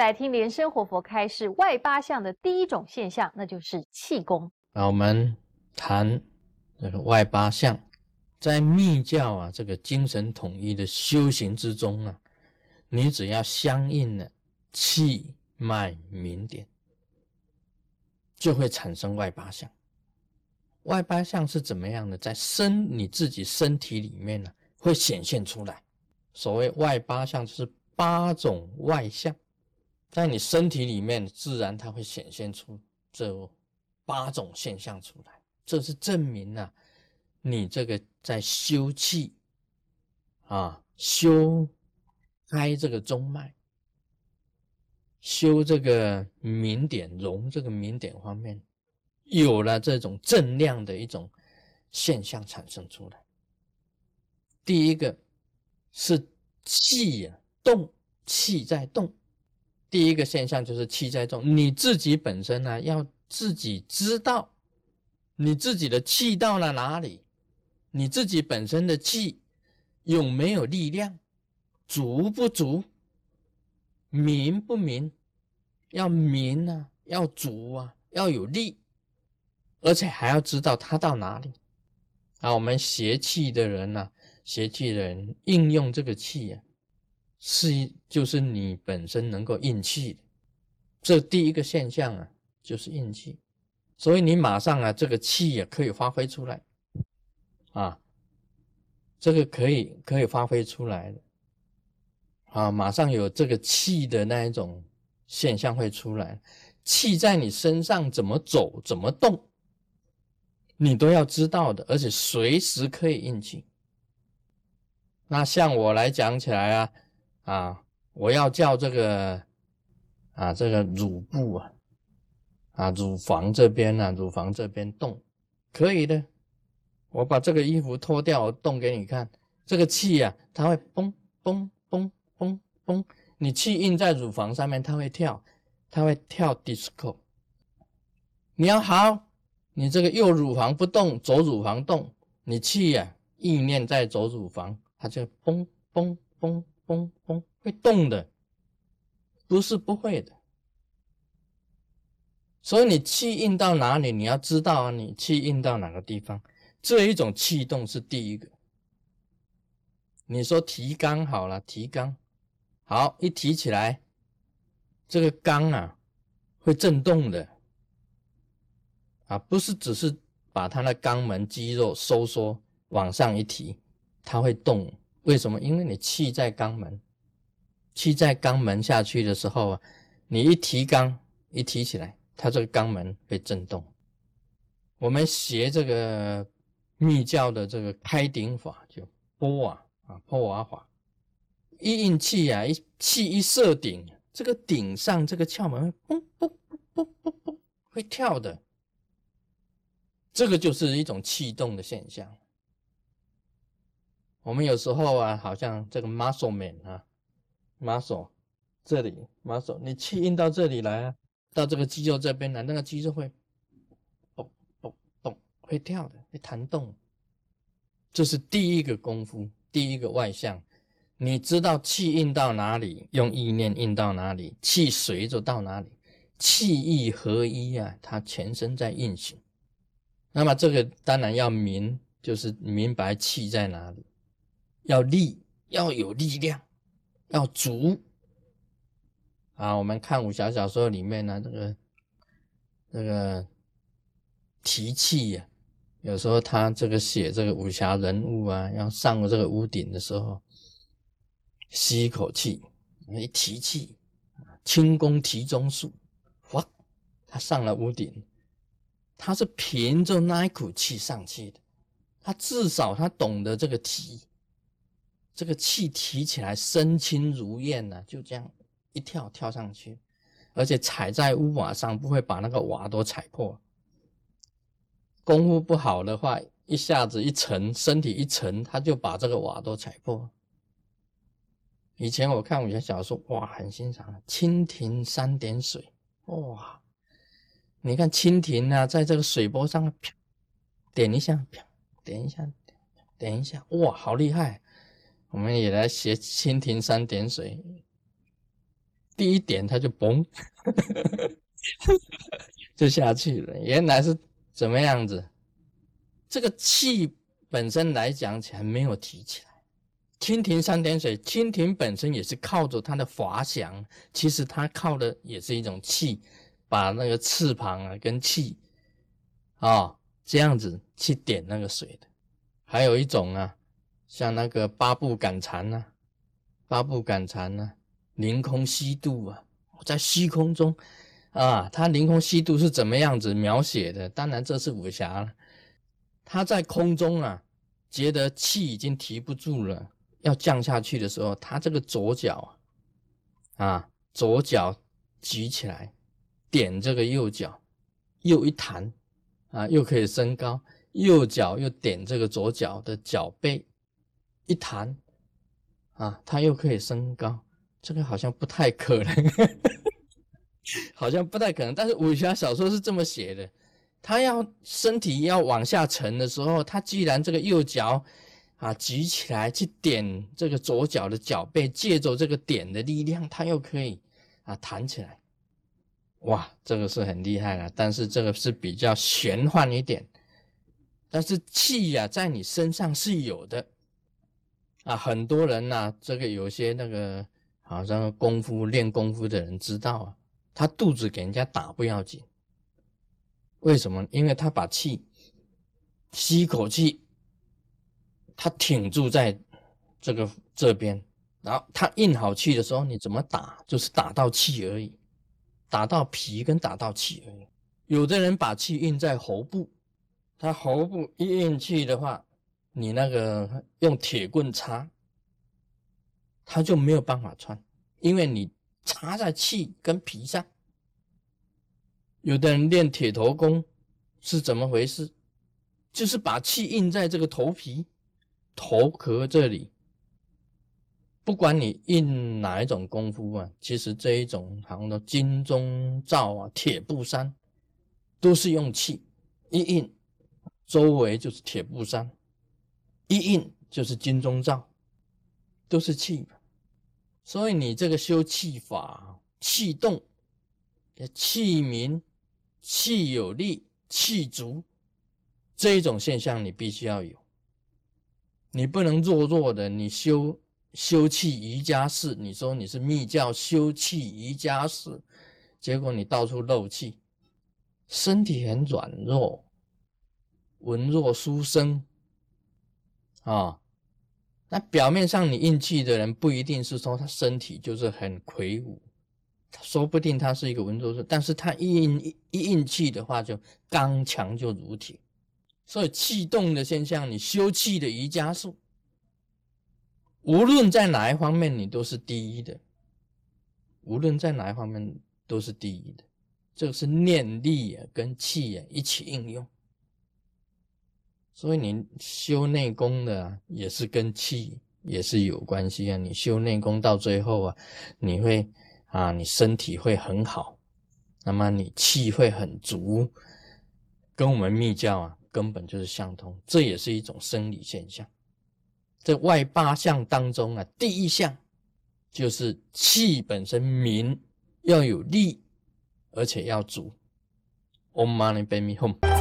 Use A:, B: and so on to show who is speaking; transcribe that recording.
A: 来听莲生活佛开示外八项的第一种现象，那就是气功。
B: 那我们谈这个外八项，在密教啊这个精神统一的修行之中啊，你只要相应的气脉明点，就会产生外八项。外八项是怎么样的？在身你自己身体里面呢，会显现出来。所谓外八项，就是八种外相，在你身体里面，自然它会显现出这八种现象出来。这是证明啊，你这个在修气啊，修开这个中脉，修这个明点容这个明点方面，有了这种正量的一种现象产生出来。第一个。是气呀，动气在动。第一个现象就是气在重，你自己本身呢，要自己知道你自己的气到了哪里，你自己本身的气有没有力量，足不足，明不明？要明啊，要足啊，要有力，而且还要知道它到哪里。啊，我们邪气的人呢？邪气的人应用这个气呀，是就是你本身能够应气的，这第一个现象啊，就是应气，所以你马上啊，这个气也可以发挥出来，啊，这个可以可以发挥出来的，啊，马上有这个气的那一种现象会出来，气在你身上怎么走怎么动，你都要知道的，而且随时可以应气。那像我来讲起来啊，啊，我要叫这个啊，这个乳部啊，啊，乳房这边呢，乳房这边动，可以的。我把这个衣服脱掉，我动给你看。这个气呀，它会嘣嘣嘣嘣嘣，你气印在乳房上面，它会跳，它会跳 disco。你要好，你这个右乳房不动，左乳房动，你气呀，意念在左乳房。它就嘣嘣嘣嘣嘣会动的，不是不会的。所以你气运到哪里，你要知道啊，你气运到哪个地方，这一种气动是第一个。你说提肛好了，提肛好一提起来，这个肛啊会震动的啊，不是只是把它的肛门肌肉收缩往上一提。它会动，为什么？因为你气在肛门，气在肛门下去的时候啊，你一提肛，一提起来，它这个肛门会震动。我们学这个密教的这个开顶法，就波啊啊波瓦法，一印气啊，一气一射顶，这个顶上这个窍门会嘣嘣嘣嘣嘣会跳的，这个就是一种气动的现象。我们有时候啊，好像这个 muscle man 啊，muscle 这里 muscle，你气运到这里来啊，到这个肌肉这边来，那个肌肉会动动动，会跳的，会弹动。这是第一个功夫，第一个外向。你知道气运到哪里，用意念运到哪里，气随着到哪里，气意合一啊，它全身在运行。那么这个当然要明，就是明白气在哪里。要力，要有力量，要足啊！我们看武侠小说里面呢，这个这个提气呀，有时候他这个写这个武侠人物啊，要上这个屋顶的时候，吸一口气，一提气，轻功提中术，哇，他上了屋顶，他是凭着那一口气上去的，他至少他懂得这个提。这个气提起来，身轻如燕呢，就这样一跳跳上去，而且踩在屋瓦上，不会把那个瓦都踩破。功夫不好的话，一下子一沉，身体一沉，他就把这个瓦都踩破。以前我看武侠小说，哇，很欣赏蜻蜓三点水，哇，你看蜻蜓啊，在这个水波上，啪，点一下，啪，点一下，点一下，哇，好厉害！我们也来学蜻蜓三点水，第一点它就嘣，就下去了。原来是怎么样子？这个气本身来讲起来没有提起来。蜻蜓三点水，蜻蜓本身也是靠着它的滑翔，其实它靠的也是一种气，把那个翅膀啊跟气啊这样子去点那个水的。还有一种啊，像那个八步赶蝉呐，八步赶蝉呐，凌空虚度啊，在虚空中啊，它凌空虚度是怎么样子描写的？当然这是武侠了。他在空中啊，觉得气已经提不住了，要降下去的时候，他这个左脚啊，左脚举起来，点这个右脚，又一弹啊，又可以升高；右脚又点这个左脚的脚背，一弹啊，它又可以升高。这个好像不太可能，好像不太可能。但是武侠小说是这么写的。他要身体要往下沉的时候，他既然这个右脚啊举起来去点这个左脚的脚背，借着这个点的力量，他又可以啊弹起来。哇，这个是很厉害了。但是这个是比较玄幻一点。但是气呀，在你身上是有的啊。很多人呐，这个有些那个好像功夫练功夫的人知道啊，他肚子给人家打不要紧。为什么？因为他把气吸一口气，他挺住在这个这边，然后他硬好气的时候，你怎么打就是打到气而已，打到皮跟打到气而已。有的人把气印在喉部，他喉部一硬气的话，你那个用铁棍插，他就没有办法穿，因为你插在气跟皮上。有的人练铁头功是怎么回事？就是把气印在这个头皮、头壳这里。不管你印哪一种功夫啊，其实这一种好像金钟罩啊、铁布衫，都是用气一印，周围就是铁布衫，一印就是金钟罩，都是气。所以你这个修气法，气动，气明。气有力、气足这一种现象，你必须要有。你不能弱弱的，你修修气瑜伽式，你说你是密教修气瑜伽式，结果你到处漏气，身体很软弱，文弱书生啊。那表面上你硬气的人，不一定是说他身体就是很魁梧。说不定他是一个文绉绉，但是他一一硬气的话，就刚强就如铁。所以气动的现象，你修气的瑜伽术，无论在哪一方面，你都是第一的。无论在哪一方面都是第一的，这个是念力啊跟气啊一起应用。所以你修内功的也是跟气也是有关系啊。你修内功到最后啊，你会。啊，你身体会很好，那么你气会很足，跟我们密教啊根本就是相通，这也是一种生理现象。这外八项当中啊，第一项就是气本身明，要有力，而且要足。Om Mani Padme Hum。